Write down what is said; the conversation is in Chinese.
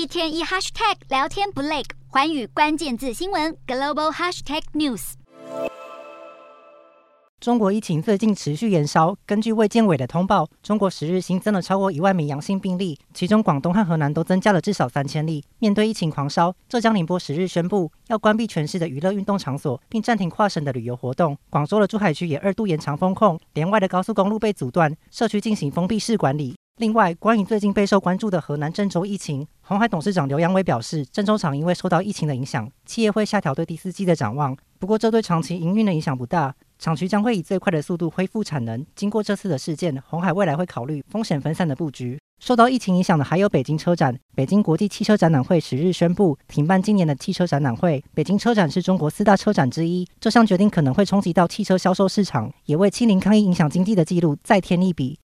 一天一 hashtag 聊天不累，寰宇关键字新闻 global hashtag news。中国疫情最近持续延烧。根据卫健委的通报，中国十日新增了超过一万名阳性病例，其中广东和河南都增加了至少三千例。面对疫情狂烧，浙江宁波十日宣布要关闭全市的娱乐运动场所，并暂停跨省的旅游活动。广州的珠海区也二度延长封控，连外的高速公路被阻断，社区进行封闭式管理。另外，关于最近备受关注的河南郑州疫情，红海董事长刘扬伟表示，郑州厂因为受到疫情的影响，企业会下调对第四季的展望，不过这对长期营运的影响不大。厂区将会以最快的速度恢复产能。经过这次的事件，红海未来会考虑风险分散的布局。受到疫情影响的还有北京车展。北京国际汽车展览会十日宣布停办今年的汽车展览会。北京车展是中国四大车展之一，这项决定可能会冲击到汽车销售市场，也为“清零”抗疫影响经济的记录再添一笔。